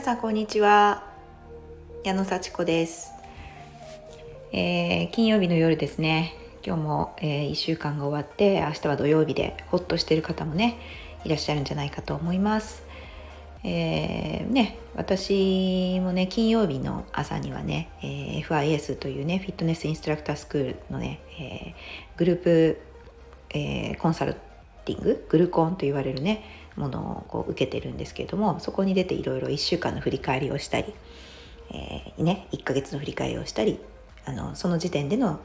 皆さんこんにちは。矢野幸子です、えー、金曜日の夜ですね。今日も、えー、1週間が終わって明日は土曜日でホッとしている方もねいらっしゃるんじゃないかと思います。えー、ね、私もね金曜日の朝にはね、えー、FIS というねフィットネスインストラクタースクールのね、えー、グループ、えコンサルティンググルコンと言われるねものをこう受けてるんですけれどもそこに出ていろいろ1週間の振り返りをしたり、えー、ね、1ヶ月の振り返りをしたりあのその時点での、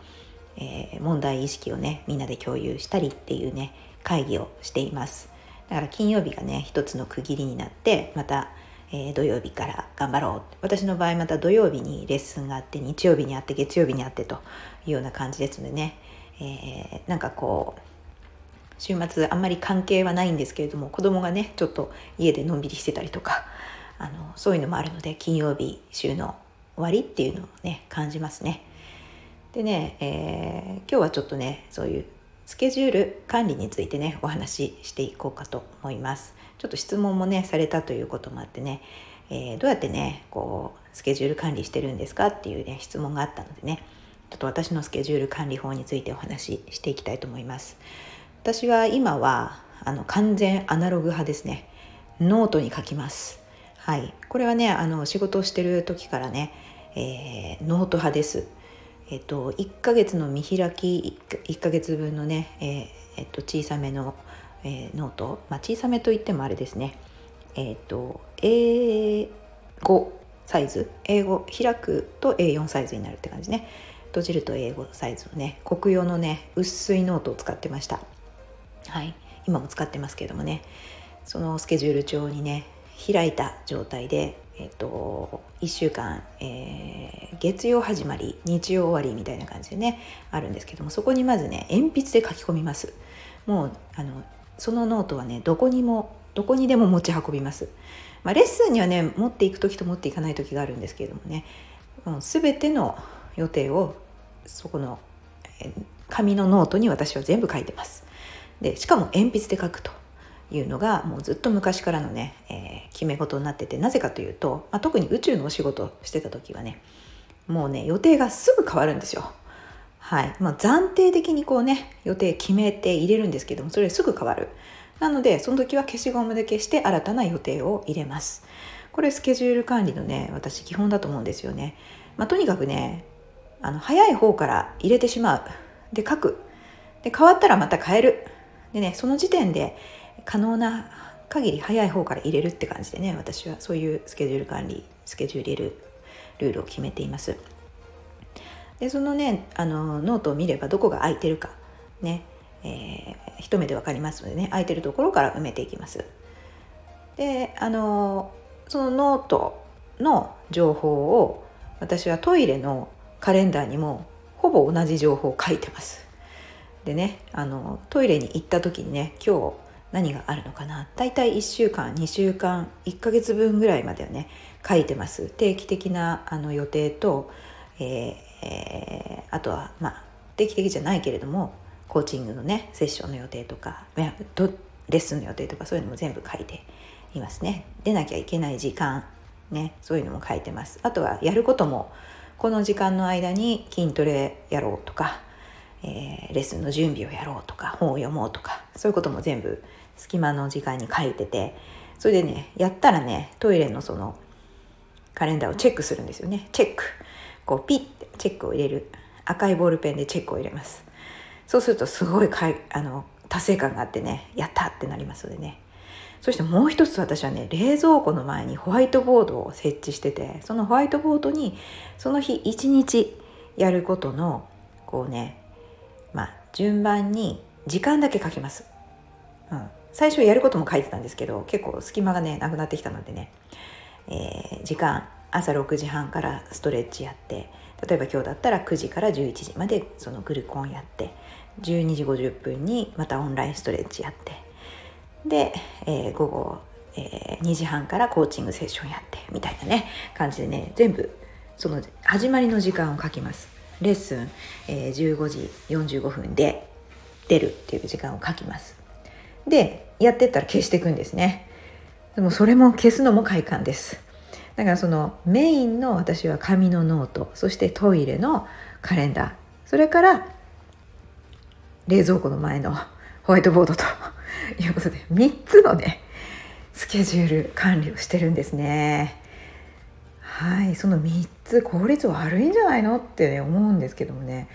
えー、問題意識をねみんなで共有したりっていうね会議をしています。だから金曜日がね一つの区切りになってまた、えー、土曜日から頑張ろう。私の場合また土曜日にレッスンがあって日曜日にあって月曜日にあってというような感じですのでね、えー、なんかこう週末あんまり関係はないんですけれども子供がねちょっと家でのんびりしてたりとかあのそういうのもあるので金曜日週の終わりっていうのをね感じますね。でね、えー、今日はちょっとねそういうスケジュール管理についてねお話ししていこうかと思います。ちょっと質問もねされたということもあってね、えー、どうやってねこうスケジュール管理してるんですかっていうね質問があったのでねちょっと私のスケジュール管理法についてお話ししていきたいと思います。私は今はあの完全アナログ派ですね。ノートに書きます。はい。これはねあの仕事をしてる時からね、えー、ノート派です。えっと1ヶ月の見開き 1, 1ヶ月分のね、えー、えっと小さめの、えー、ノート、まあ、小さめといってもあれですね。えっと A 5サイズ。 A5開くと A4 サイズになるって感じね。閉じると A5サイズのねコクヨのね薄いノートを使ってました。はい、今も使ってますけどもね。そのスケジュール帳にね開いた状態で、えっと、1週間、えー、月曜始まり日曜終わりみたいな感じでねあるんですけどもそこにまずね鉛筆で書き込みます。もうあのそのノートはねどこにもどこにでも持ち運びます、まあ、レッスンにはね持っていく時と持っていかない時があるんですけれどもね。もう全ての予定をそこの紙のノートに私は全部書いてます。でしかも鉛筆で書くというのがもうずっと昔からのね、えー、決め事になっててなぜかというと、まあ、特に宇宙のお仕事してた時はねもうね予定がすぐ変わるんですよ。はいまあ、暫定的にこうね予定決めて入れるんですけどもそれすぐ変わる。なのでその時は消しゴムで消して新たな予定を入れます。これスケジュール管理のね私基本だと思うんですよね。まあ、とにかくねあの早い方から入れてしまう。で書く。で変わったらまた変える。でねその時点で可能な限り早い方から入れるって感じでね私はそういうスケジュール管理スケジュール入れるルールを決めています。でそのねあのノートを見ればどこが空いてるかね、えー、一目で分かりますのでね空いてるところから埋めていきます。であのそのノートの情報を私はトイレのカレンダーにもほぼ同じ情報を書いてます。でねあのトイレに行った時にね今日何があるのかな。大体1週間2週間1ヶ月分ぐらいまではね書いてます。定期的なあの予定と、えー、あとはまあ定期的じゃないけれどもコーチングのねセッションの予定とかレッスンの予定とかそういうのも全部書いていますね。出なきゃいけない時間ねそういうのも書いてます。あとはやることもこの時間の間に筋トレやろうとかえー、レッスンの準備をやろうとか本を読もうとかそういうことも全部隙間の時間に書いててそれでねやったらねトイレのそのカレンダーをチェックするんですよね。チェック。こうピッてチェックを入れる。赤いボールペンでチェックを入れます。そうするとすごいかいあの達成感があってねやったってなりますのでね。そしてもう一つ私はね冷蔵庫の前にホワイトボードを設置しててそのホワイトボードにその日一日やることのこうねまあ、順番に時間だけ書きます、うん、最初やることも書いてたんですけど結構隙間がねなくなってきたのでね、えー、時間朝6時半からストレッチやって例えば今日だったら9時から11時までそのグルコンやって12時50分にまたオンラインストレッチやってで、えー、午後、えー、2時半からコーチングセッションやってみたいなね感じでね全部その始まりの時間を書きます。レッスン、えー、15時45分で出るっていう時間を書きます。でやってったら消していくんですね。でもそれも消すのも快感です。だからそのメインの私は紙のノートそしてトイレのカレンダーそれから冷蔵庫の前のホワイトボードということで3つのねスケジュール管理をしてるんですね。はいその3つ効率悪いんじゃないの？って、ね、思うんですけどもね。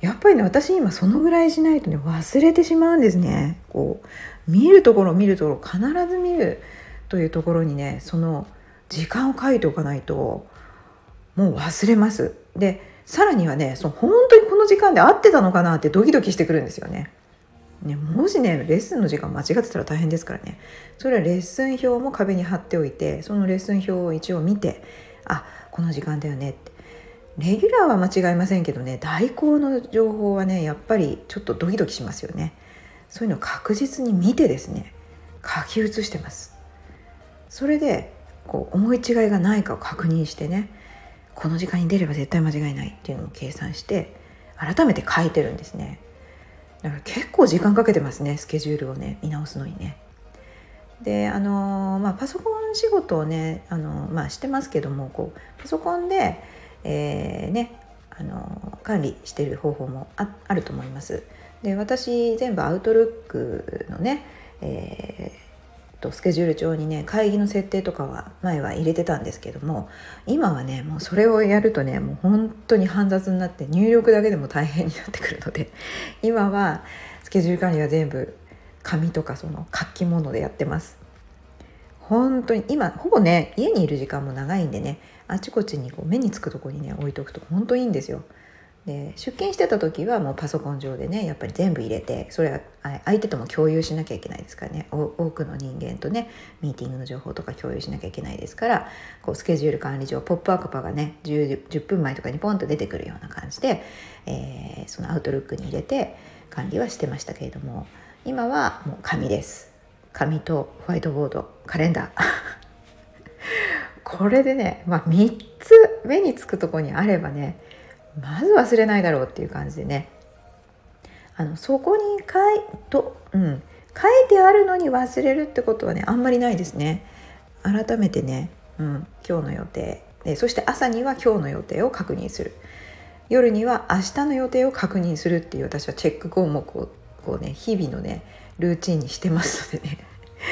やっぱりね私今そのぐらいしないとね忘れてしまうんですね。こう見るところ見るところ必ず見るというところにねその時間を書いておかないともう忘れます。でさらにはねその本当にこの時間で合ってたのかなってドキドキしてくるんですよね。ねもしねレッスンの時間間違ってたら大変ですからね。それはレッスン表も壁に貼っておいてそのレッスン表を一応見てあこの時間だよね。ってレギュラーは間違いませんけどね代行の情報はねやっぱりちょっとドキドキしますよね。そういうのを確実に見てですね書き写してます。それでこう思い違いがないかを確認してねこの時間に出れば絶対間違いないっていうのを計算して改めて書いてるんですね。だから結構時間かけてますねスケジュールをね見直すのにね。であのまあパソコン仕事をねあのまあしてますけどもこうパソコンで、えー、ねあの管理してる方法もああると思います。で私全部アウトルックのね、えーとスケジュール帳にね会議の設定とかは前は入れてたんですけども今はねもうそれをやるとねもう本当に煩雑になって入力だけでも大変になってくるので今はスケジュール管理は全部紙とかその書き物でやってます。本当に今ほぼね家にいる時間も長いんでねあちこちにこう目につくとこにね置いとくと本当いいんですよ。で出勤してた時はもうパソコン上でねやっぱり全部入れてそれは相手とも共有しなきゃいけないですからね。多くの人間とねミーティングの情報とか共有しなきゃいけないですからこうスケジュール管理上ポップアップがね 10, 10分前とかにポンと出てくるような感じで、えー、そのアウトルックに入れて管理はしてましたけれども今はもう紙です。紙とホワイトボードカレンダー。これでね、まあ、3つ目につくとこにあればねまず忘れないだろうっていう感じでね。あのそこに書いと、うん、書いてあるのに忘れるってことはねあんまりないですね。改めてね、うん、今日の予定。でそして朝には今日の予定を確認する。夜には明日の予定を確認するっていう私はチェック項目をこうね日々のねルーチンにしてますのでね。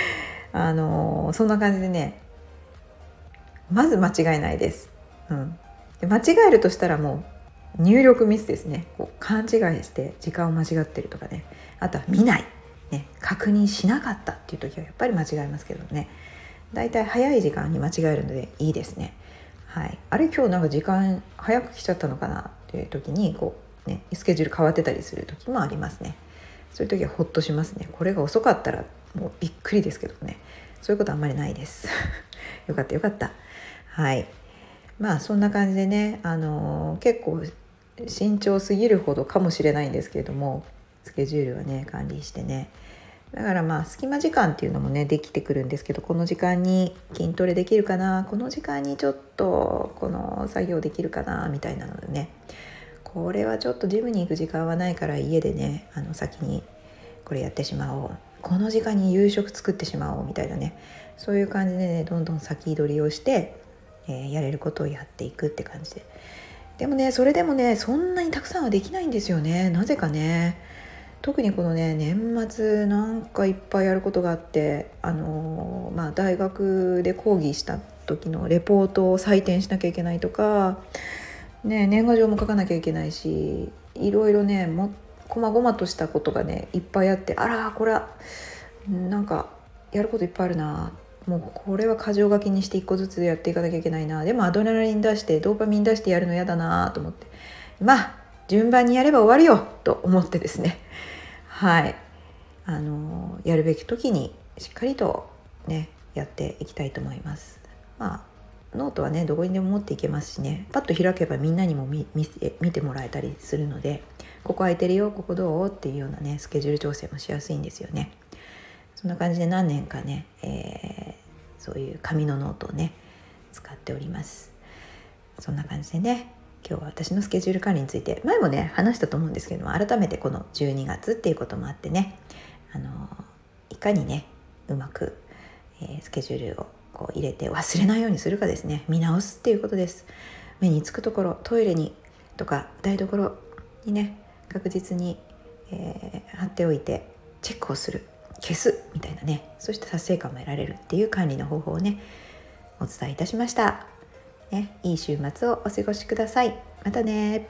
あのー、そんな感じでねまず間違いないです、うん、で間違えるとしたらもう入力ミスですね。こう勘違いして時間を間違ってるとかね。あとは見ない、ね、確認しなかったっていう時はやっぱり間違えますけどね。だいたい早い時間に間違えるのでいいですね。はい、あれ今日なんか時間早く来ちゃったのかなっていう時にこう、ね、スケジュール変わってたりする時もありますね。そういう時はほっとしますね。これが遅かったらもうびっくりですけどねそういうことあんまりないです。よかったよかった。はいまあそんな感じでね、あのー、結構慎重すぎるほどかもしれないんですけれどもスケジュールはね管理してねだからまあ隙間時間っていうのもねできてくるんですけどこの時間に筋トレできるかなこの時間にちょっとこの作業できるかなみたいなのでねこれはちょっとジムに行く時間はないから家でねあの先にこれやってしまおう。この時間に夕食作ってしまおうみたいなね。そういう感じでねどんどん先取りをして、えー、やれることをやっていくって感じで。でもねそれでもねそんなにたくさんはできないんですよね。なぜかね。特にこのね年末なんかいっぱいやることがあってあのまあ大学で講義した時のレポートを採点しなきゃいけないとか、ね、年賀状も書かなきゃいけないしいろいろねもこまごまとしたことがねいっぱいあってあらこれはなんかやることいっぱいあるな。もうこれは箇条書きにして一個ずつやっていかなきゃいけないな。でもアドレナリン出してドーパミン出してやるの嫌だなと思って。まあ順番にやれば終わるよと思ってですね。はい。あのやるべき時にしっかりとねやっていきたいと思います。まあノートはねどこにでも持っていけますしね。パッと開けばみんなにも見見てもらえたりするのでここ空いてるよここどうっていうようなねスケジュール調整もしやすいんですよね。そんな感じで何年かね、えー、そういう紙のノートをね使っております。そんな感じでね今日は私のスケジュール管理について前もね話したと思うんですけども改めてこの12月っていうこともあってねあのいかにねうまく、えー、スケジュールをこう入れて忘れないようにするかですね。見直すっていうことです。目につくところトイレにとか台所にね確実に、えー、貼っておいてチェックをする。消すみたいなね。そして達成感も得られるっていう管理の方法をねお伝えいたしました、ね、いい週末をお過ごしください。またね